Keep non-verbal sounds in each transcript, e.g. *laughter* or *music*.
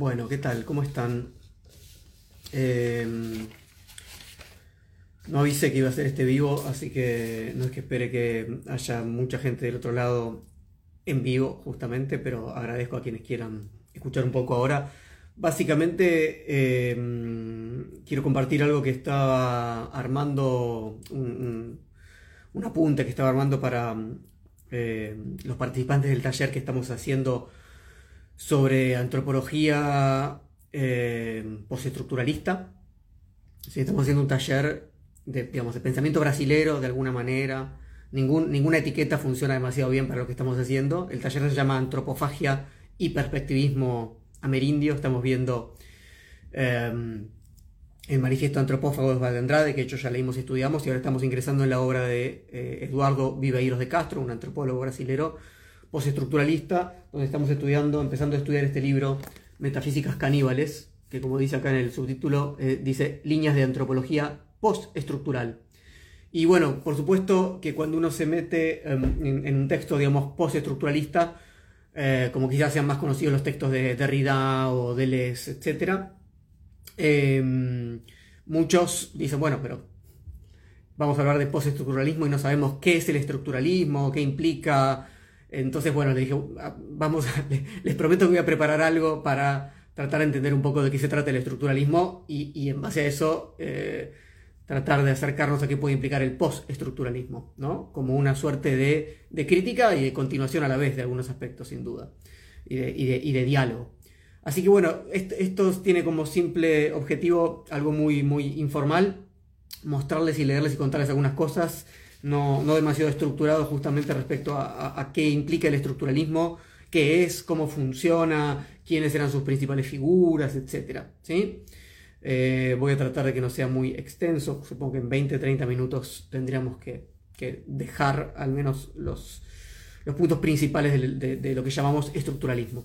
Bueno, ¿qué tal? ¿Cómo están? Eh, no avisé que iba a hacer este vivo, así que no es que espere que haya mucha gente del otro lado en vivo, justamente, pero agradezco a quienes quieran escuchar un poco ahora. Básicamente, eh, quiero compartir algo que estaba armando, un, apunte que estaba armando para eh, los participantes del taller que estamos haciendo sobre antropología eh, postestructuralista. estamos haciendo un taller de, digamos, de pensamiento brasilero de alguna manera. Ningún, ninguna etiqueta funciona demasiado bien para lo que estamos haciendo. El taller se llama Antropofagia y Perspectivismo Amerindio. Estamos viendo em, el manifiesto antropófago de Andrade, que de hecho ya leímos y estudiamos, y ahora estamos ingresando en la obra de eh, Eduardo Viveiros de Castro, un antropólogo brasilero postestructuralista, donde estamos estudiando, empezando a estudiar este libro, Metafísicas Caníbales, que como dice acá en el subtítulo, eh, dice Líneas de Antropología Postestructural. Y bueno, por supuesto que cuando uno se mete em, en, un texto, digamos, postestructuralista, eh, como quizás sean más conocidos los textos de Derrida o Deleuze, etc., em, muchos dicen, bueno, pero vamos a hablar de postestructuralismo y no sabemos qué es el estructuralismo, qué implica entonces, bueno, le dije, ah, vamos, *laughs* les prometo que voy a preparar algo para tratar de entender un poco de qué se trata el estructuralismo y, en base a eso eh, tratar de acercarnos a qué puede implicar el postestructuralismo, ¿no? Como una suerte de, crítica y de continuación a la vez de algunos aspectos, sin duda, y de, diálogo. Así que bueno, esto, tiene como simple objetivo algo muy, muy informal, mostrarles y leerles y contarles algunas cosas no, demasiado estructurado justamente respecto a, qué implica el estructuralismo, qué es, cómo funciona, quiénes eran sus principales figuras, etc. ¿sí? Eh, voy a tratar de que no sea muy extenso, supongo que en 20-30 minutos tendríamos que, dejar al menos los, los puntos principales de, lo que llamamos estructuralismo.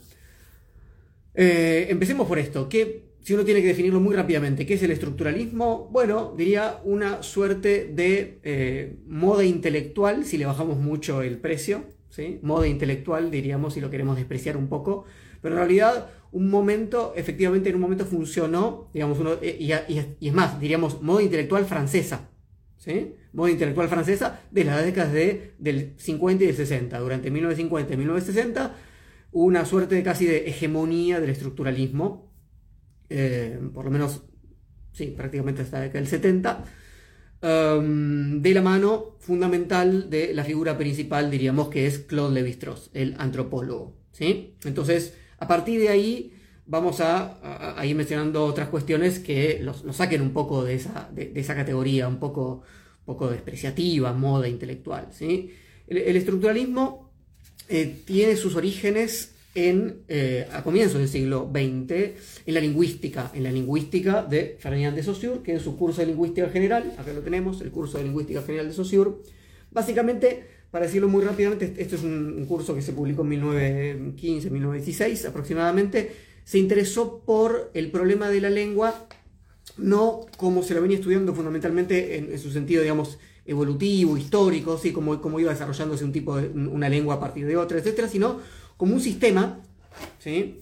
Eh, empecemos por esto. ¿Qué, si uno tiene que definirlo muy rápidamente, ¿qué es el estructuralismo? Bueno, diría una suerte de eh, moda intelectual, si le bajamos mucho el precio, ¿sí? moda intelectual diríamos si lo queremos despreciar un poco, pero en realidad un momento, efectivamente en un momento funcionó, digamos, uno, eh, y, es más, diríamos moda intelectual francesa, ¿sí? moda intelectual francesa de las décadas de, del 50 y del 60, durante 1950 y 1960, una suerte de casi de hegemonía del estructuralismo eh, por lo menos, sí, prácticamente hasta el 70, um, de la mano fundamental de la figura principal, diríamos que es Claude Lévi-Strauss, el antropólogo. ¿sí? Entonces, a partir de ahí vamos a, ir mencionando otras cuestiones que los, saquen un poco de esa, de, esa categoría, un poco, poco despreciativa, moda intelectual. ¿sí? El, estructuralismo eh, tiene sus orígenes en, eh, a comienzos del siglo XX en la lingüística, en la lingüística de Ferdinand de Saussure, que en su curso de lingüística general, acá lo tenemos, el curso de lingüística general de Saussure, básicamente, para decirlo muy rápidamente, este es un, curso que se publicó en 1915, 1916 aproximadamente, se interesó por el problema de la lengua, no como se lo venía estudiando fundamentalmente en, su sentido, digamos, evolutivo, histórico, ¿sí? como, como iba desarrollándose un tipo de una lengua a partir de otra, etcétera, sino como un sistema ¿sí?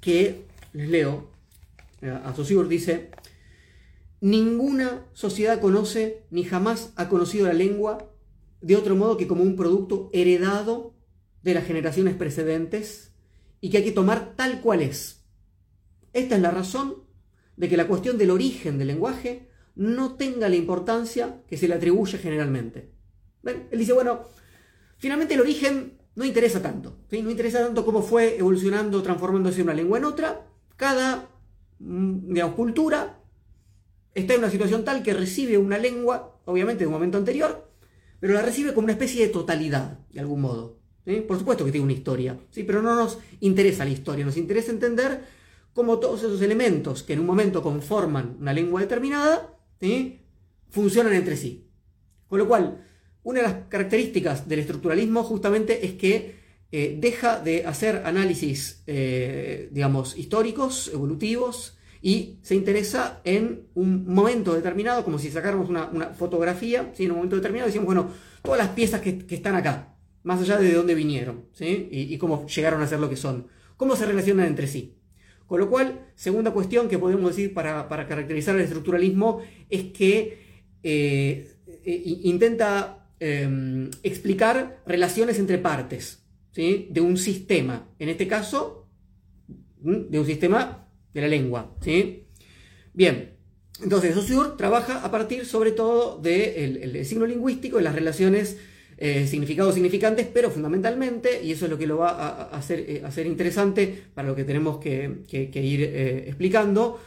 que, les leo, a dice, ninguna sociedad conoce ni jamás ha conocido la lengua de otro modo que como un producto heredado de las generaciones precedentes y que hay que tomar tal cual es. Esta es la razón de que la cuestión del origen del lenguaje no tenga la importancia que se le atribuye generalmente. Él dice, bueno, finalmente el origen no interesa tanto. No interesa tanto cómo fue evolucionando, transformándose una lengua en otra. Cada mm, digamos, cultura está en una situación tal que recibe una lengua, obviamente de un momento anterior, pero la recibe como una especie de totalidad, de algún modo. Por supuesto que tiene una historia, ¿sí? pero no nos interesa la historia, nos interesa entender cómo todos esos elementos que en un momento conforman una lengua determinada, funcionan entre sí. Con lo cual, una de las características del estructuralismo justamente es que eh, deja de hacer análisis, eh, digamos, históricos, evolutivos, y se interesa en un momento determinado, como si sacáramos una, fotografía, en un momento determinado decimos, bueno, todas las piezas que, están acá, más allá de dónde vinieron, y, cómo llegaron a ser lo que son, cómo se relacionan entre sí. Con lo cual, segunda cuestión que podemos decir para, caracterizar el estructuralismo es que eh, intenta em, explicar relaciones entre partes de un sistema, en este caso, de un sistema de la lengua. ¿sí? Bien, entonces Saussure trabaja a partir sobre todo del signo lingüístico y las relaciones eh, significados significantes, pero fundamentalmente, y eso es lo que lo va a, hacer, eh, hacer, interesante para lo que tenemos que, ir eh, explicando,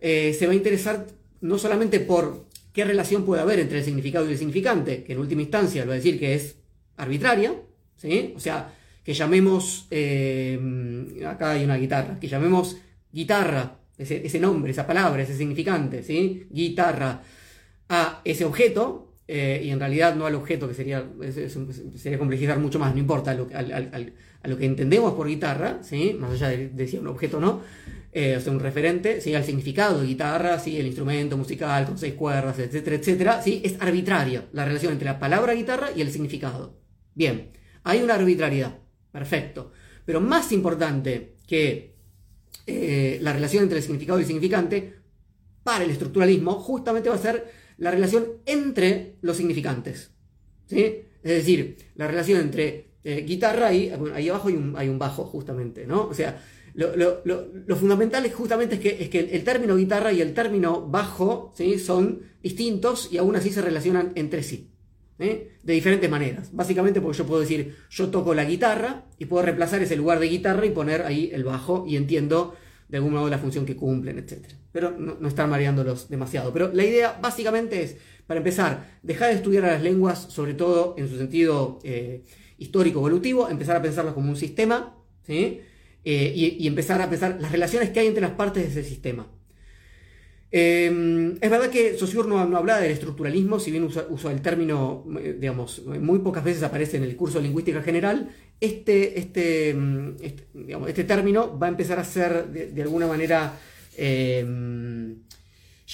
se va a interesar no solamente por qué relación puede haber entre el significado y el significante, que en última instancia lo va a decir que es arbitraria, ¿sí? o sea, que llamemos, acá hay una guitarra, que llamemos guitarra, ese, nombre, esa palabra, ese significante, ¿sí? guitarra, a ese objeto, eh, y en realidad no al objeto, que sería, sería complejizar mucho más, no importa, a lo, que entendemos por guitarra, ¿sí? más allá de, decir un objeto no, eh, o sea, un referente, ¿sí? al significado de guitarra, ¿sí? el instrumento musical con seis cuerdas, etcétera, etcétera, ¿sí? es arbitraria la relación entre la palabra guitarra y el significado. Bien, hay una arbitrariedad, perfecto, pero más importante que eh, la relación entre el significado y el significante, para el estructuralismo, justamente va a ser la relación entre los significantes. ¿sí? Es decir, la relación entre eh, guitarra y ahí abajo hay un, hay un, bajo, justamente, ¿no? O sea, lo, fundamental es justamente es que, es que el, término guitarra y el término bajo ¿sí? son distintos y aún así se relacionan entre sí. De diferentes maneras. Básicamente porque yo puedo decir, yo toco la guitarra y puedo reemplazar ese lugar de guitarra y poner ahí el bajo y entiendo de algún modo la función que cumplen, etc. Pero no, no estar mareándolos demasiado. Pero la idea básicamente es, para empezar, dejar de estudiar a las lenguas, sobre todo en su sentido eh, histórico evolutivo, empezar a pensarlas como un sistema, ¿sí? Eh, y, empezar a pensar las relaciones que hay entre las partes de ese sistema. Em, es verdad que Saussure no, no habla del estructuralismo, si bien usa, el término, eh, digamos, muy pocas veces aparece en el curso de lingüística general, este, este, mm, este, este término va a empezar a ser de, alguna manera em,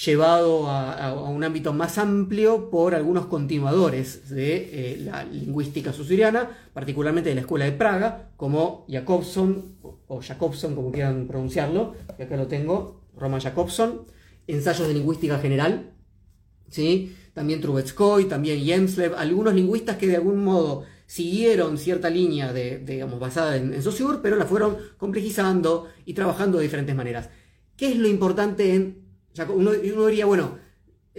llevado a, un ámbito más amplio por algunos continuadores de eh, la lingüística susuriana, particularmente de la Escuela de Praga, como Jacobson, o Jacobson, como quieran pronunciarlo, que acá lo tengo, Roman Jacobson, ensayos de lingüística general, ¿sí? también Trubetskoy, también Jemslev, algunos lingüistas que de algún modo siguieron cierta línea de, digamos, basada en, en pero la fueron complejizando y trabajando de diferentes maneras. ¿Qué es lo importante en... Uno, uno diría, bueno,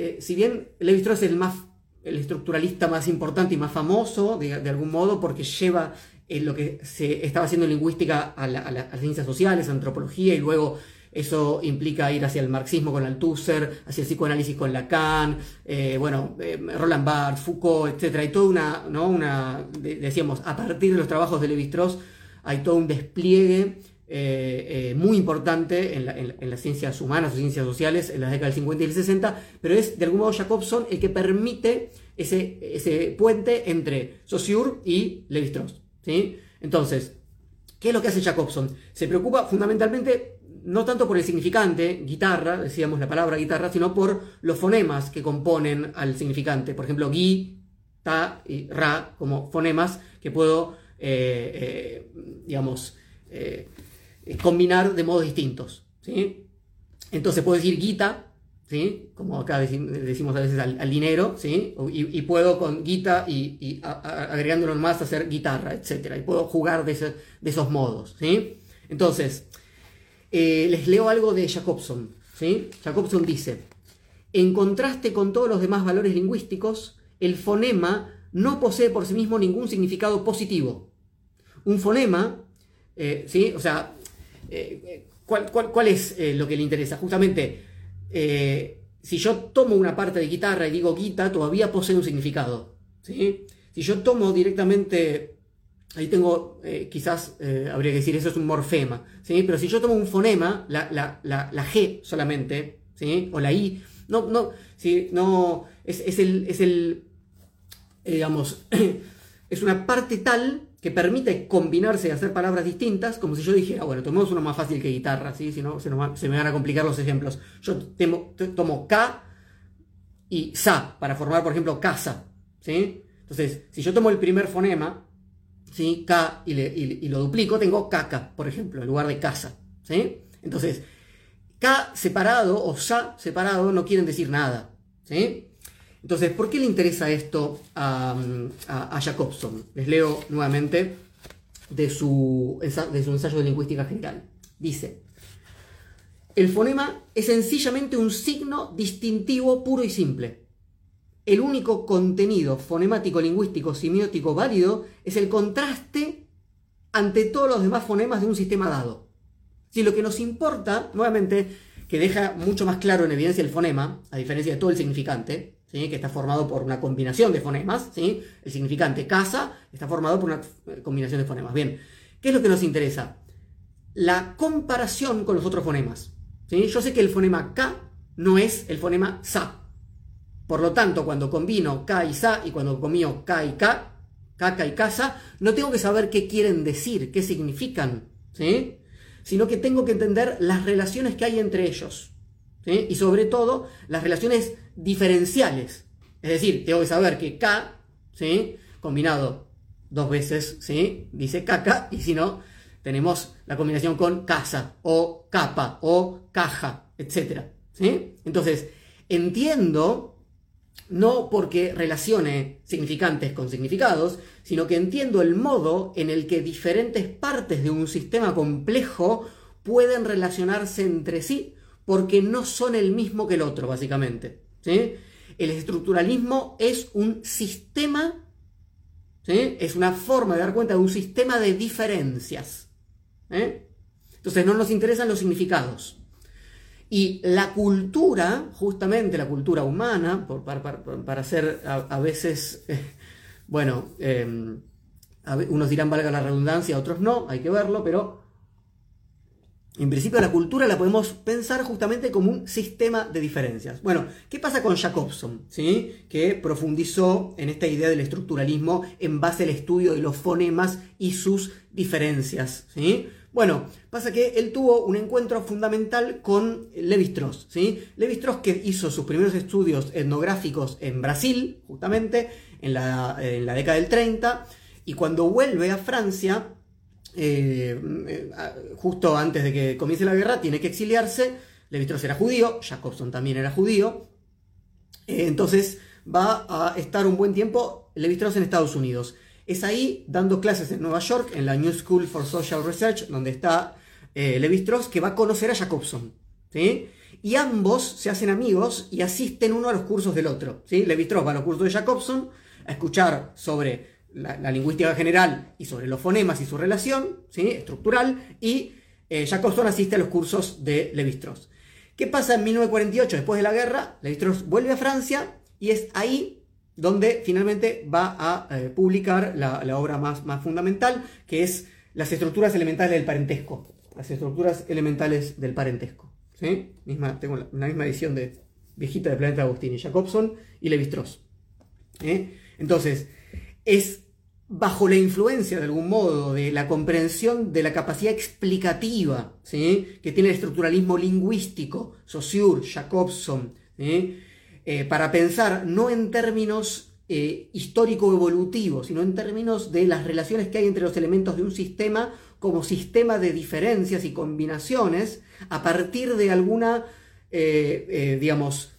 eh, si bien Levi Strauss es el, más, el estructuralista más importante y más famoso, de, algún modo, porque lleva eh, lo que se estaba haciendo en lingüística a, las ciencias sociales, a antropología y luego eso implica ir hacia el marxismo con Althusser, hacia el psicoanálisis con Lacan, eh, bueno, Roland Barthes, Foucault, etc. Hay toda una, ¿no? una decíamos, a partir de los trabajos de Levi-Strauss hay todo un despliegue eh, muy importante en, las ciencias humanas o ciencias sociales en las décadas del 50 y el 60, pero es de algún modo Jacobson el que permite ese, puente entre Saussure y Levi-Strauss. ¿sí? Entonces, ¿qué es lo que hace Jacobson? Se preocupa fundamentalmente no tanto por el significante, guitarra, decíamos la palabra guitarra, sino por los fonemas que componen al significante. Por ejemplo, gui, ta y ra como fonemas que puedo, eh, eh, digamos, eh, combinar de modos distintos. ¿sí? Entonces puedo decir guita, ¿sí? como acá decimos a veces al, dinero, ¿sí? y, puedo con guita y, agregándolo más hacer guitarra, etc. Y puedo jugar de, de esos modos. ¿sí? Entonces, eh, les leo algo de Jacobson. ¿sí? Jacobson dice, en contraste con todos los demás valores lingüísticos, el fonema no posee por sí mismo ningún significado positivo. Un fonema, eh, ¿sí? O sea, eh, ¿cuál, es lo que le interesa? Justamente, si yo tomo una parte de guitarra y digo guita, todavía posee un significado. ¿sí? Si yo tomo directamente Ahí tengo, eh, quizás eh, habría que decir, eso es un morfema, ¿sí? Pero si yo tomo un fonema, la, G solamente, ¿sí? O la I, no, no, ¿sí? no, es, el, es el, eh, digamos, *clears throat* es una parte tal que permite combinarse y hacer palabras distintas, como si yo dijera, bueno, tomemos uno más fácil que guitarra, ¿sí? Si no, se, me van a complicar los ejemplos. Yo tomo K y Sa para formar, por ejemplo, casa, ¿sí? Entonces, si yo tomo el primer fonema, ¿sí? K y, lo duplico, tengo caca, por ejemplo, en lugar de casa. ¿sí? Entonces, K separado o SA separado no quieren decir nada. ¿sí? Entonces, ¿por qué le interesa esto a, Jacobson? Les leo nuevamente de su, de su ensayo de lingüística general. Dice, el fonema es sencillamente un signo distintivo puro y simple. El único contenido fonemático, lingüístico, semiótico válido es el contraste ante todos los demás fonemas de un sistema dado. Si lo que nos importa, nuevamente, que deja mucho más claro en evidencia el fonema, a diferencia de todo el significante, que está formado por una combinación de fonemas, ¿sí? el significante casa está formado por una combinación de fonemas. Bien, ¿qué es lo que nos interesa? La comparación con los otros fonemas. Yo sé que el fonema K no es el fonema SA. Por lo tanto, cuando combino K y SA y cuando combino K y K, caca y casa, no tengo que saber qué quieren decir, qué significan. ¿sí? sino que tengo que entender las relaciones que hay entre ellos. Y sobre todo, las relaciones diferenciales. Es decir, tengo que saber que K, ¿sí? combinado dos veces, ¿sí? dice caca, y si no, tenemos la combinación con casa, o capa, o caja, etc. ¿sí? Entonces, entiendo no porque relacione significantes con significados, sino que entiendo el modo en el que diferentes partes de un sistema complejo pueden relacionarse entre sí, porque no son el mismo que el otro, básicamente. El estructuralismo es un sistema, es una forma de dar cuenta de un sistema de diferencias. Entonces no nos interesan los significados. Y la cultura, justamente la cultura humana, para, hacer a, veces, *laughs* eh, bueno, em, unos dirán valga la redundancia, otros no, hay que verlo, pero en principio la cultura la podemos pensar justamente como un sistema de diferencias. Bueno, ¿qué pasa con Jacobson? ¿sí? Que profundizó en esta idea del estructuralismo en base al estudio de los fonemas y sus diferencias. ¿sí? Bueno, pasa que él tuvo un encuentro fundamental con Levi-Strauss, ¿sí? Levi-Strauss que hizo sus primeros estudios etnográficos en Brasil, justamente, en la, década del 30, y cuando vuelve a Francia, eh, justo antes de que comience la guerra, tiene que exiliarse, Levi-Strauss era judío, Jacobson también era judío, eh, entonces va a estar un buen tiempo Levi-Strauss en Estados Unidos. Es ahí, dando clases en Nueva York, en la New School for Social Research, donde está eh, Levi Strauss, que va a conocer a Jacobson. ¿sí? Y ambos se hacen amigos y asisten uno a los cursos del otro. ¿sí? Levi Strauss va a los cursos de Jacobson a escuchar sobre la, lingüística general y sobre los fonemas y su relación ¿sí? estructural, y eh, Jacobson asiste a los cursos de Levi Strauss. ¿Qué pasa en 1948, después de la guerra? Levi Strauss vuelve a Francia y es ahí donde finalmente va a eh, publicar la, obra más, más, fundamental, que es las estructuras elementales del parentesco. Las estructuras elementales del parentesco. ¿sí? Misma, tengo la, misma edición de viejita de Planeta Agustín y Jacobson y Levi-Strauss. ¿eh? Entonces, es bajo la influencia de algún modo de la comprensión de la capacidad explicativa que tiene el estructuralismo lingüístico, Saussure, Jacobson. Eh, para pensar no en términos eh, histórico-evolutivos, sino en términos de las relaciones que hay entre los elementos de un sistema como sistema de diferencias y combinaciones a partir de alguna, eh, digamos,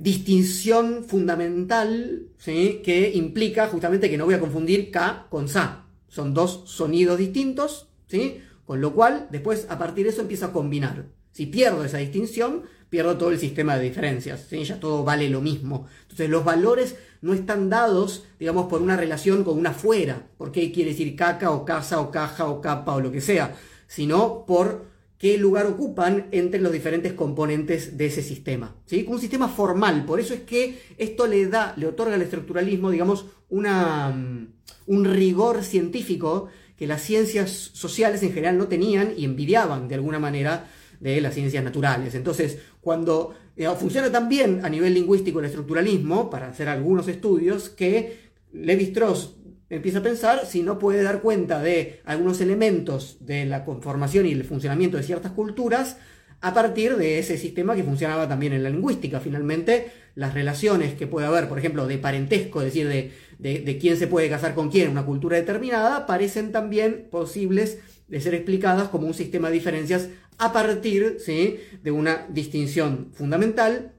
distinción fundamental que implica justamente que no voy a confundir K con Sa. Son dos sonidos distintos, ¿sí? con lo cual después a partir de eso empiezo a combinar. Si pierdo esa distinción, pierdo todo el sistema de diferencias, ya todo vale lo mismo. Entonces los valores no están dados, digamos, por una relación con una fuera, por qué quiere decir caca o casa o caja o capa o lo que sea, sino por qué lugar ocupan entre los diferentes componentes de ese sistema. ¿sí? Un sistema formal, por eso es que esto le da, le otorga al estructuralismo, digamos, una, mm, un rigor científico que las ciencias sociales en general no tenían y envidiaban de alguna manera de las ciencias naturales. Entonces, cuando eh, funciona tan bien a nivel lingüístico el estructuralismo, para hacer algunos estudios, que Levi Strauss empieza a pensar si no puede dar cuenta de algunos elementos de la conformación y el funcionamiento de ciertas culturas a partir de ese sistema que funcionaba también en la lingüística. Finalmente, las relaciones que puede haber, por ejemplo, de parentesco, es decir, de, de quién se puede casar con quién en una cultura determinada, parecen también posibles de ser explicadas como un sistema de diferencias a partir ¿sí? de una distinción fundamental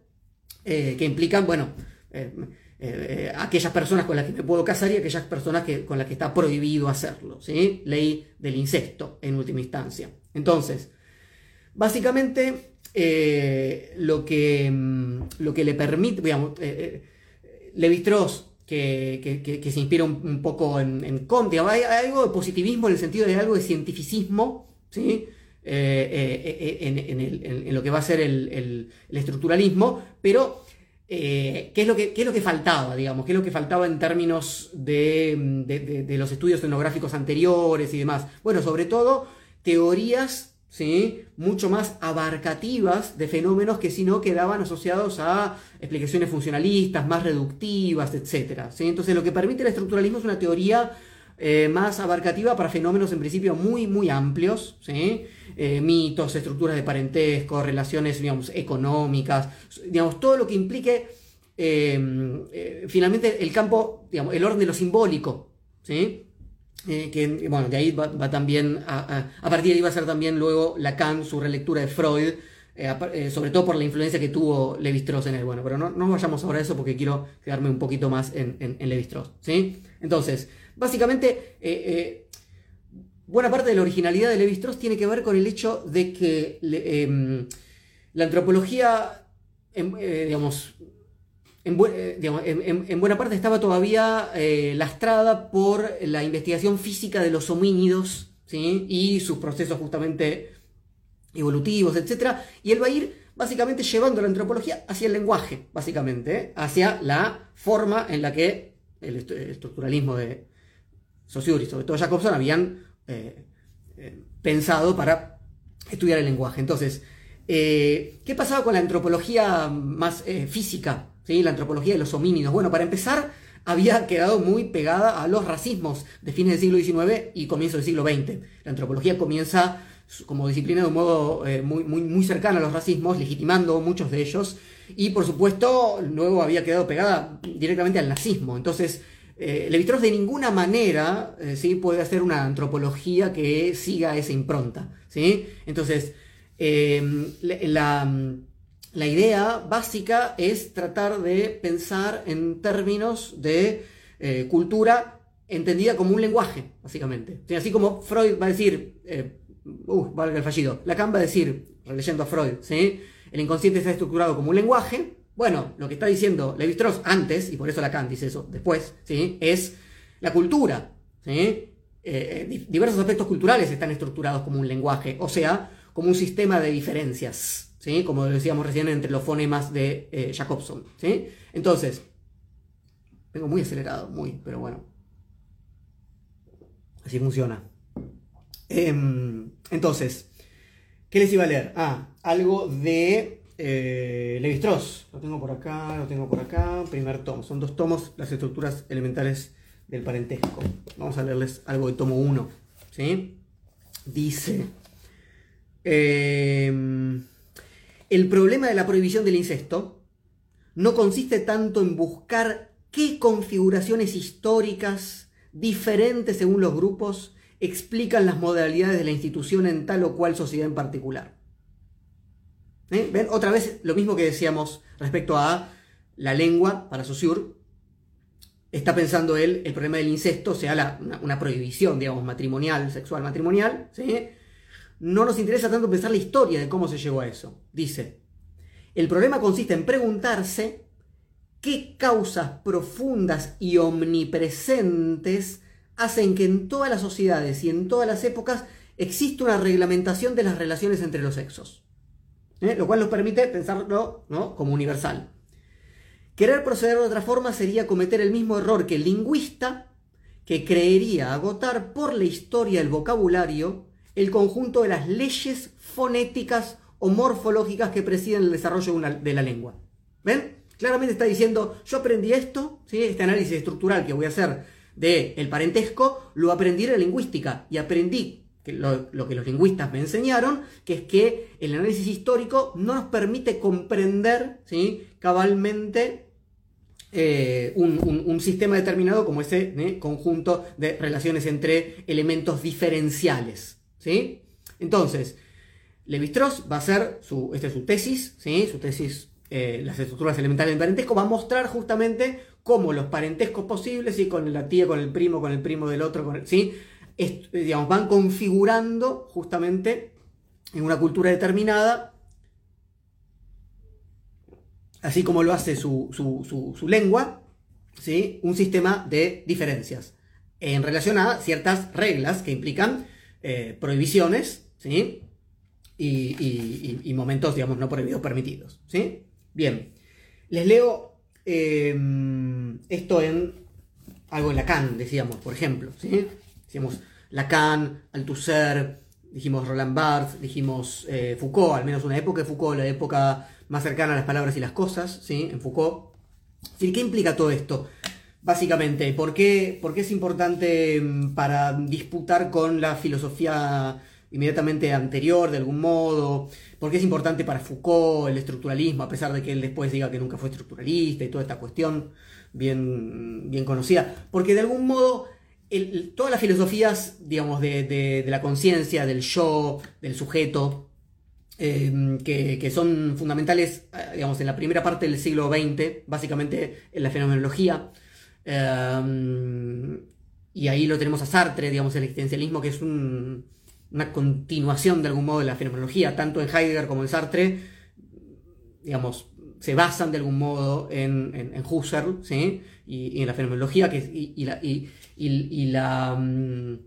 eh, que implican, bueno, eh, eh, aquellas personas con las que me puedo casar y aquellas personas que, con las que está prohibido hacerlo, ¿sí? Ley del incesto, en última instancia. Entonces, básicamente, lo, que, mm, lo que le permite, digamos, Levi-Strauss que, se inspira un, poco en, en Comte. Hay, algo de positivismo en el sentido de algo de cientificismo, ¿sí? Eh, eh, en, lo que va a ser el, estructuralismo, pero eh, ¿qué, es lo que, es lo que faltaba, digamos? ¿Qué es lo que faltaba en términos de, de los estudios etnográficos anteriores y demás? Bueno, sobre todo teorías ¿sí? mucho más abarcativas de fenómenos que si no quedaban asociados a explicaciones funcionalistas, más reductivas, etc. ¿sí? Entonces lo que permite el estructuralismo es una teoría eh, más abarcativa para fenómenos en principio muy, muy amplios. Eh, mitos, estructuras de parentesco, relaciones digamos, económicas, digamos, todo lo que implique eh, finalmente el campo, digamos, el orden de lo simbólico. ¿sí? Que bueno, de ahí va, también, a, partir de ahí va a ser también luego Lacan, su relectura de Freud, sobre todo por la influencia que tuvo Levi-Strauss en él. Bueno, pero no, no vayamos ahora a eso porque quiero quedarme un poquito más en, en, Levi-Strauss. ¿sí? Entonces, básicamente, buena parte de la originalidad de Levi-Strauss tiene que ver con el hecho de que em, la antropología, em, digamos, eh, en, buena parte estaba todavía eh, lastrada por la investigación física de los homínidos y sus procesos justamente evolutivos, etc. Y él va a ir básicamente llevando la antropología hacia el lenguaje, básicamente, ¿eh? hacia la forma en la que el, estructuralismo de Saussure y sobre todo Jacobson habían pensado para estudiar el lenguaje. Entonces, ¿qué pasaba con la antropología más física? la antropología de los homínidos. Bueno, para empezar, había quedado muy pegada a los racismos de fines del siglo XIX y comienzo del siglo XX. La antropología comienza como disciplina de un modo eh, muy, muy, muy cercano a los racismos, legitimando muchos de ellos, y por supuesto luego había quedado pegada directamente al nazismo. Entonces, eh, Levi-Strauss de ninguna manera eh, ¿sí? puede hacer una antropología que siga esa impronta. ¿sí? Entonces, la la idea básica es tratar de pensar en términos de eh, cultura entendida como un lenguaje, básicamente. así como Freud va a decir, eh, uh, valga el fallido, Lacan va a decir, leyendo a Freud, ¿sí? el inconsciente está estructurado como un lenguaje. Bueno, lo que está diciendo Levi-Strauss antes, y por eso Lacan dice eso después, ¿sí? es la cultura. ¿sí? Eh, diversos aspectos culturales están estructurados como un lenguaje, o sea, como un sistema de diferencias como decíamos recién entre los fonemas de eh, Jacobson. ¿sí? Entonces, vengo muy acelerado, muy, pero bueno. Así funciona. Em, entonces, ¿qué les iba a leer? Ah, algo de eh, Levi-Strauss. Lo tengo por acá, lo tengo por acá. Primer tomo. Son dos tomos, las estructuras elementales del parentesco. Vamos a leerles algo de tomo 1. ¿sí? Dice... Eh, el problema de la prohibición del incesto no consiste tanto en buscar qué configuraciones históricas diferentes según los grupos explican las modalidades de la institución en tal o cual sociedad en particular. ¿Eh? ¿Ven? Otra vez lo mismo que decíamos respecto a la lengua para Saussure. Está pensando él el problema del incesto sea una, prohibición, digamos, matrimonial, sexual matrimonial, ¿sí? no nos interesa tanto pensar la historia de cómo se llegó a eso. Dice, el problema consiste en preguntarse qué causas profundas y omnipresentes hacen que en todas las sociedades y en todas las épocas exista una reglamentación de las relaciones entre los sexos. ¿Eh? Lo cual nos permite pensarlo ¿no? como universal. Querer proceder de otra forma sería cometer el mismo error que el lingüista, que creería agotar por la historia el vocabulario el conjunto de las leyes fonéticas o morfológicas que presiden el desarrollo de, la lengua. ¿Ven? Claramente está diciendo, yo aprendí esto, ¿sí? este análisis estructural que voy a hacer del el parentesco, lo aprendí en la lingüística y aprendí lo, que los lingüistas me enseñaron, que es que el análisis histórico no nos permite comprender cabalmente eh, un, sistema determinado como ese ¿eh? conjunto de relaciones entre elementos diferenciales. ¿sí? Entonces, Levi-Strauss va a hacer su, esta es su tesis, ¿sí? su tesis, eh, las estructuras elementales del parentesco, va a mostrar justamente cómo los parentescos posibles, con la tía, con el primo, con el primo del otro, con ¿sí? Digamos, van configurando justamente en una cultura determinada, así como lo hace su, su lengua, ¿sí? un sistema de diferencias en relación a ciertas reglas que implican eh, prohibiciones ¿sí? Y, momentos, digamos, no prohibidos, permitidos. ¿sí? Bien, les leo em, esto en algo en Lacan, decíamos, por ejemplo. ¿sí? Decíamos Lacan, Althusser, dijimos Roland Barthes, dijimos eh, Foucault, al menos una época de Foucault, la época más cercana a las palabras y las cosas, ¿sí? en Foucault. ¿Qué implica todo esto? Básicamente, ¿por qué, es importante mm, para disputar con la filosofía inmediatamente anterior, de algún modo? ¿Por qué es importante para Foucault el estructuralismo, a pesar de que él después diga que nunca fue estructuralista y toda esta cuestión bien, bien conocida? Porque de algún modo todas las filosofías, digamos, de, la conciencia, del yo, del sujeto, eh, que, que, son fundamentales, eh, digamos, en la primera parte del siglo XX, básicamente en la fenomenología, Em, y ahí lo tenemos a Sartre, digamos, el existencialismo, que es una continuación de algún modo de la fenomenología, tanto en Heidegger como en Sartre, digamos, se basan de algún modo en, en, Husserl, ¿sí? Y, en la fenomenología, que, y, la, y la mm,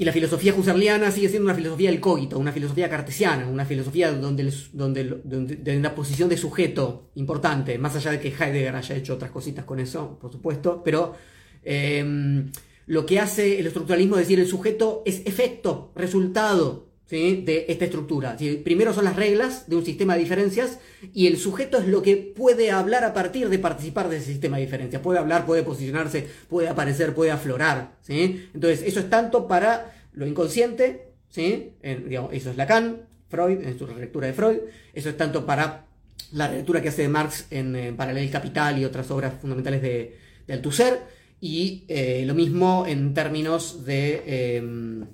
y la filosofía husserliana sigue siendo una filosofía del cogito, una filosofía cartesiana, una filosofía donde, donde, donde, posición de sujeto importante, más allá de que Heidegger haya hecho otras cositas con eso, por supuesto, pero em, lo que hace el estructuralismo es decir, el sujeto es efecto, resultado de esta estructura. Primero son las reglas de un sistema de diferencias y el sujeto es lo que puede hablar a partir de participar de ese sistema de diferencias. Puede hablar, puede posicionarse, puede aparecer, puede aflorar. ¿sí? Entonces, eso es tanto para lo inconsciente, ¿sí? eso es Lacan, Freud, en su relectura de Freud, eso es tanto para la relectura que hace de Marx en, en Paralel Capital y otras obras fundamentales de, Althusser, y eh, lo mismo en términos de... Em,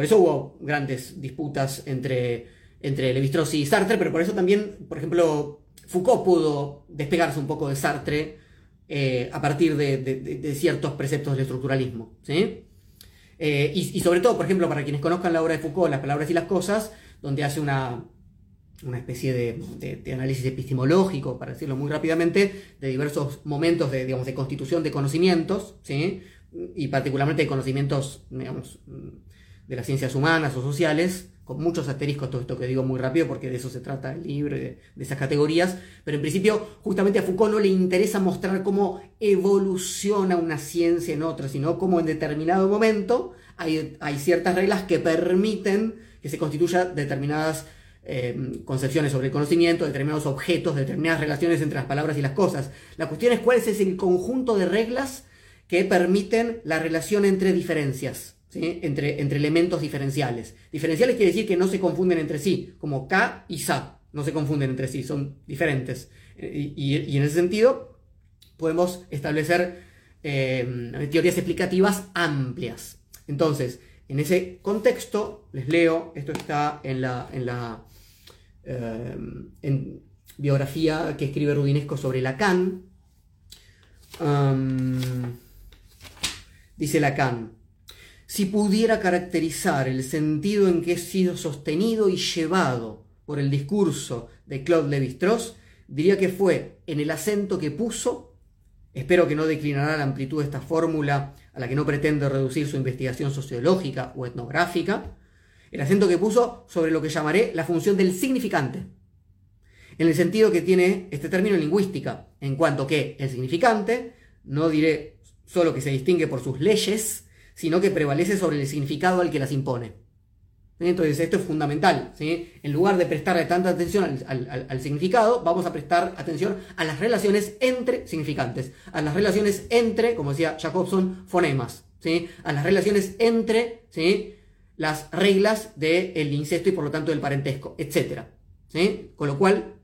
por eso hubo grandes disputas entre, entre Levi-Strauss y Sartre, pero por eso también, por ejemplo, Foucault pudo despegarse un poco de Sartre eh, a partir de, ciertos preceptos del estructuralismo. ¿sí? Eh, y, sobre todo, por ejemplo, para quienes conozcan la obra de Foucault, Las palabras y las cosas, donde hace una, una especie de, análisis epistemológico, para decirlo muy rápidamente, de diversos momentos de, digamos, de constitución de conocimientos, ¿sí? y particularmente de conocimientos digamos, de las ciencias humanas o sociales, con muchos asteriscos, todo esto que digo muy rápido, porque de eso se trata el libro, de, de, esas categorías, pero en principio justamente a Foucault no le interesa mostrar cómo evoluciona una ciencia en otra, sino cómo en determinado momento hay, hay ciertas reglas que permiten que se constituyan determinadas eh, concepciones sobre el conocimiento, determinados objetos, determinadas relaciones entre las palabras y las cosas. La cuestión es cuál es el conjunto de reglas que permiten la relación entre diferencias entre, entre elementos diferenciales. Diferenciales quiere decir que no se confunden entre sí, como K y SA, no se confunden entre sí, son diferentes. Y, en ese sentido podemos establecer eh, teorías explicativas amplias. Entonces, en ese contexto, les leo, esto está en la, eh, biografía que escribe Rudinesco sobre Lacan. dice Lacan, si pudiera caracterizar el sentido en que he sido sostenido y llevado por el discurso de Claude Lévi-Strauss, diría que fue en el acento que puso, espero que no declinará la amplitud de esta fórmula a la que no pretende reducir su investigación sociológica o etnográfica, el acento que puso sobre lo que llamaré la función del significante, en el sentido que tiene este término en lingüística, en cuanto que el significante, no diré solo que se distingue por sus leyes, sino que prevalece sobre el significado al que las impone. Entonces esto es fundamental. ¿sí? En lugar de prestarle tanta atención al, significado, vamos a prestar atención a las relaciones entre significantes, a las relaciones entre, como decía Jacobson, fonemas, ¿sí? a las relaciones entre ¿sí? las reglas del incesto y por lo tanto del parentesco, etc. ¿sí? Con lo cual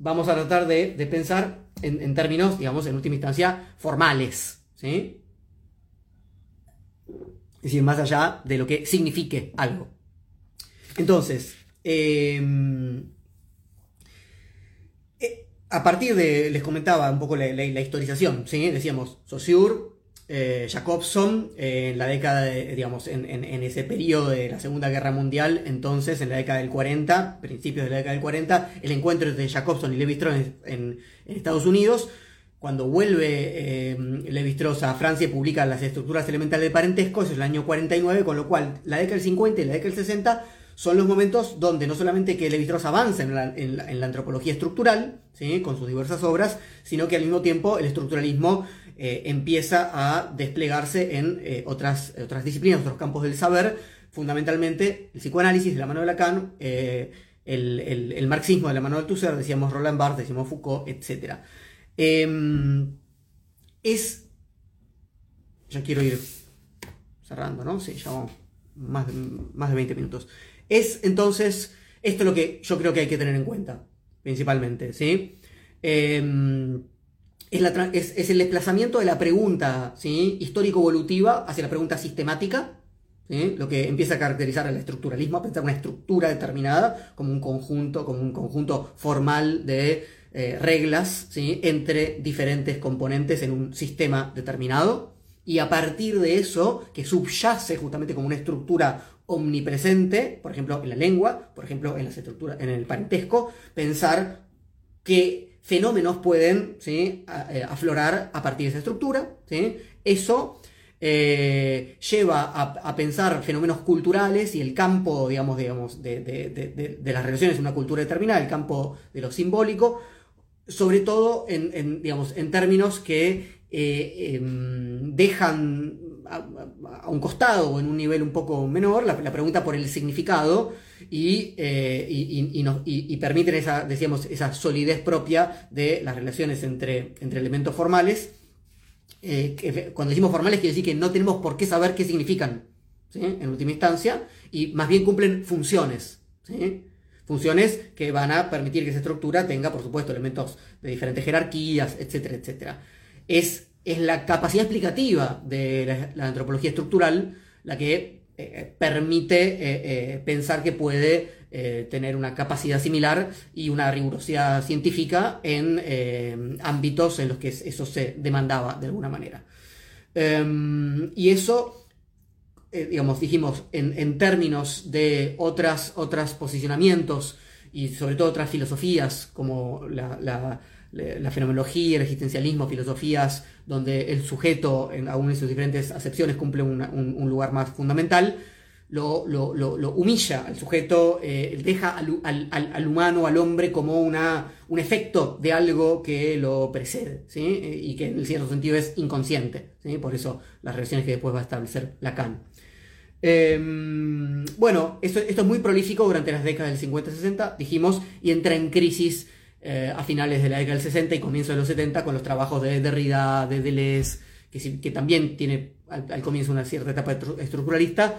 vamos a tratar de, pensar en, en, términos, digamos, en última instancia, formales. ¿sí? Es decir, más allá de lo que signifique algo. Entonces, em, eh, a partir de, les comentaba un poco la, historización, ¿sí? decíamos, Saussure, eh, Jacobson, eh, en la década, de, digamos, en, ese periodo de la Segunda Guerra Mundial, entonces, en la década del 40, principios de la década del 40, el encuentro entre Jacobson y Levi-Strauss en, Estados Unidos, cuando vuelve Levi-Strauss a Francia y publica las estructuras elementales de parentesco, es el año 49, con lo cual la década del 50 y la década del 60 son los momentos donde no solamente que Levi-Strauss avanza en la, antropología estructural, ¿sí? con sus diversas obras, sino que al mismo tiempo el estructuralismo eh, empieza a desplegarse en eh, otras, otras disciplinas, otros campos del saber, fundamentalmente el psicoanálisis de la mano de Lacan, eh, el, marxismo de la mano de Althusser, decíamos Roland Barthes, decíamos Foucault, etc. Em, es... Ya quiero ir cerrando, ¿no? Sí, ya vamos más más de 20 minutos. Es entonces, esto es lo que yo creo que hay que tener en cuenta, principalmente, ¿sí? Em, es, el desplazamiento de la pregunta ¿sí? histórico-evolutiva hacia la pregunta sistemática, lo que empieza a caracterizar al estructuralismo, a pensar una estructura determinada como un conjunto, como un conjunto formal de eh, reglas entre diferentes componentes en un sistema determinado. Y a partir de eso, que subyace justamente como una estructura omnipresente, por ejemplo, en la lengua, por ejemplo, en las estructuras, en el parentesco, pensar qué fenómenos pueden. Eh, aflorar a partir de esa estructura. Eso eh, lleva a, pensar fenómenos culturales y el campo, digamos, digamos de, las relaciones en una cultura determinada, el campo de lo simbólico, sobre todo en, digamos, en términos que eh, em, dejan a, un costado o en un nivel un poco menor la, pregunta por el significado y, eh, y, permiten esa, decíamos, esa solidez propia de las relaciones entre, entre elementos formales. Eh, cuando decimos formales quiere decir que no tenemos por qué saber qué significan en última instancia y más bien cumplen funciones. Funciones que van a permitir que esa estructura tenga, por supuesto, elementos de diferentes jerarquías, etcétera, etcétera. Es es la capacidad explicativa de la, antropología estructural la que eh, permite eh, eh, pensar que puede tener una capacidad similar y una rigurosidad científica en ámbitos en los que eso se demandaba de alguna manera. Em, y eso, digamos, dijimos, en, términos de otras, otros posicionamientos y sobre todo otras filosofías como la la fenomenología, el existencialismo, filosofías donde el sujeto, en aún en sus diferentes acepciones, cumple un, lugar más fundamental, lo, humilla al sujeto, eh, deja al, humano, al hombre, como una, un efecto de algo que lo precede, eh, y que en cierto sentido es inconsciente. Por eso las relaciones que después va a establecer Lacan. Em, bueno, esto, esto, es muy prolífico durante las décadas del 50 y 60, dijimos, y entra en crisis eh, a finales de la década del 60 y comienzo de los 70 con los trabajos de Derrida, de Deleuze, que también tiene al, comienzo una cierta etapa estructuralista.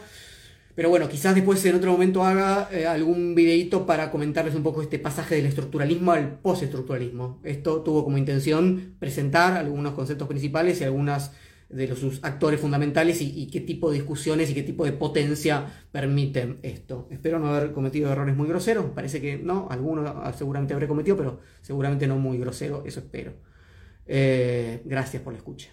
Pero bueno, quizás después en otro momento haga eh, algún videito para comentarles un poco este pasaje del estructuralismo al postestructuralismo. Esto tuvo como intención presentar algunos conceptos principales y algunas de los, sus actores fundamentales y, qué tipo de discusiones y qué tipo de potencia permiten esto. Espero no haber cometido errores muy groseros, parece que no, algunos seguramente habré cometido, pero seguramente no muy grosero, eso espero. Eh, gracias por la escucha.